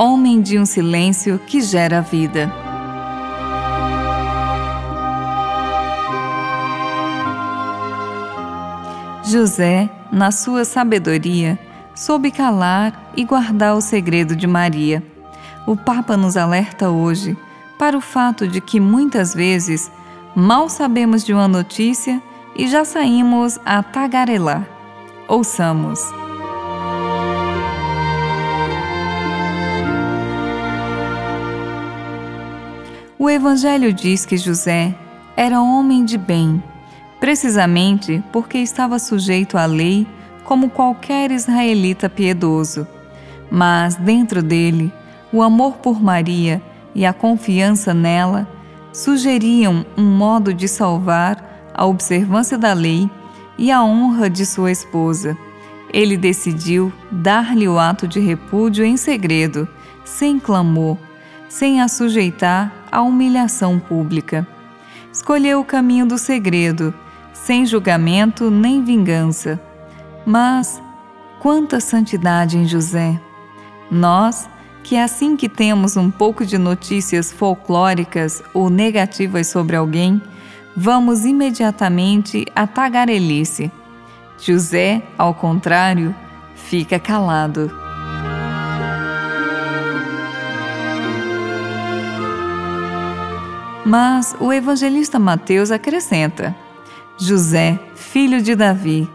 homem de um silêncio que gera vida. José, na sua sabedoria, soube calar e guardar o segredo de Maria. O Papa nos alerta hoje para o fato de que muitas vezes mal sabemos de uma notícia e já saímos a tagarelar. Ouçamos. O Evangelho diz que José era homem de bem, precisamente porque estava sujeito à lei como qualquer israelita piedoso. Mas dentro dele, o amor por Maria e a confiança nela sugeriam um modo de salvar a observância da lei e a honra de sua esposa. Ele decidiu dar-lhe o ato de repúdio em segredo, sem clamor, sem a sujeitar à humilhação pública. Escolheu o caminho do segredo, sem julgamento nem vingança. Mas quanta santidade em José! Nós, que assim que temos um pouco de notícias folclóricas ou negativas sobre alguém, vamos imediatamente à tagarelice. José, ao contrário, fica calado. Mas o evangelista Mateus acrescenta: José, filho de Davi,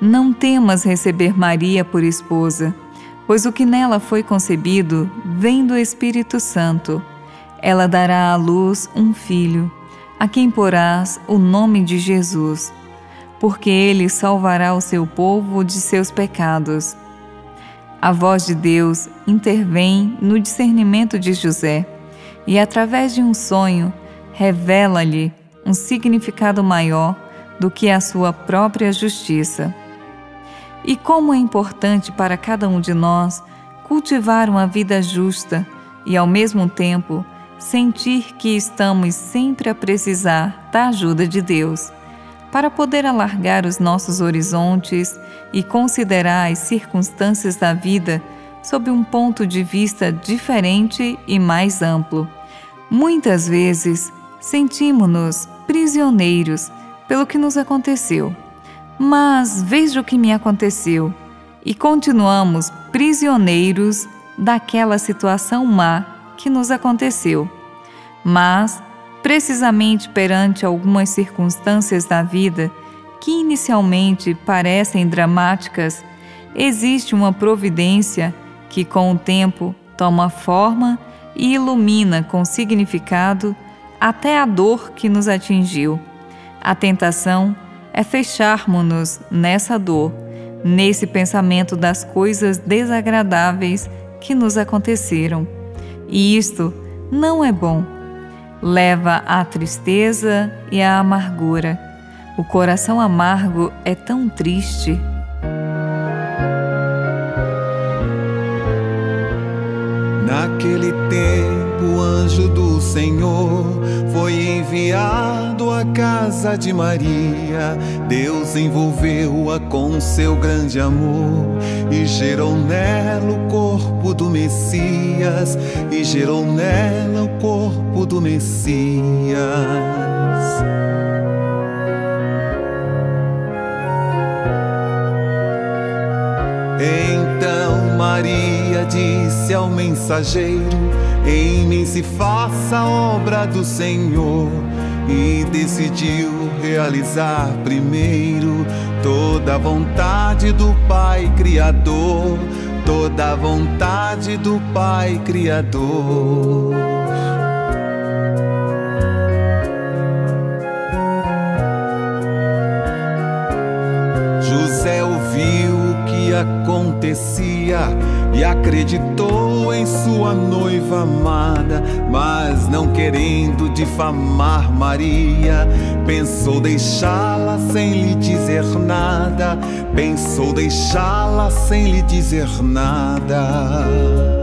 não temas receber Maria por esposa, pois o que nela foi concebido vem do Espírito Santo. Ela dará à luz um filho, a quem porás o nome de Jesus, porque ele salvará o seu povo de seus pecados. A voz de Deus intervém no discernimento de José e, através de um sonho, revela-lhe um significado maior do que a sua própria justiça. E como é importante para cada um de nós cultivar uma vida justa e, ao mesmo tempo, sentir que estamos sempre a precisar da ajuda de Deus, para poder alargar os nossos horizontes e considerar as circunstâncias da vida sob um ponto de vista diferente e mais amplo. Muitas vezes sentimos-nos prisioneiros pelo que nos aconteceu. Mas veja o que me aconteceu e continuamos prisioneiros daquela situação má que nos aconteceu. Mas, precisamente perante algumas circunstâncias da vida que inicialmente parecem dramáticas, existe uma providência que, com o tempo, toma forma e ilumina com significado até a dor que nos atingiu. A tentação é fecharmos-nos nessa dor, nesse pensamento das coisas desagradáveis que nos aconteceram. E isto não é bom. Leva à tristeza e à amargura. O coração amargo é tão triste. Anjo do Senhor foi enviado à casa de Maria. Deus envolveu-a com seu grande amor e gerou nela o corpo do Messias. E gerou nela o corpo do Messias. Maria disse ao mensageiro: Em mim se faça a obra do Senhor. E decidiu realizar primeiro toda a vontade do Pai Criador, toda a vontade do Pai Criador. José ouviu o que acontecia e acreditou em sua noiva amada, mas não querendo difamar Maria, pensou deixá-la sem lhe dizer nada, pensou deixá-la sem lhe dizer nada.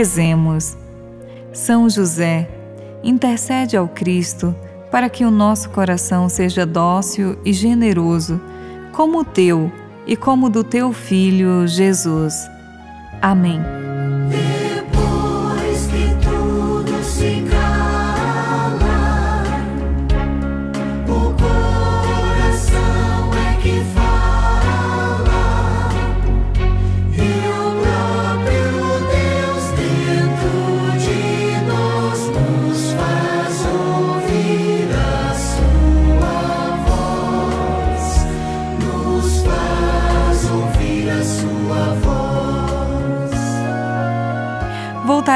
Rezemos. São José, intercede ao Cristo para que o nosso coração seja dócil e generoso, como o teu e como o do teu Filho Jesus. Amém.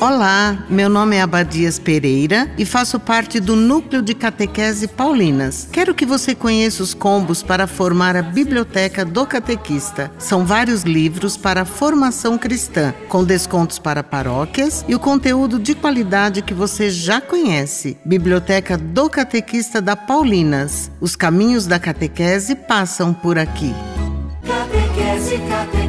Olá, meu nome é Abadias Pereira e faço parte do Núcleo de Catequese Paulinas. Quero que você conheça os combos para formar a Biblioteca do Catequista. São vários livros para a formação cristã, com descontos para paróquias e o conteúdo de qualidade que você já conhece. Biblioteca do Catequista da Paulinas. Os caminhos da catequese passam por aqui. Catequese, catequese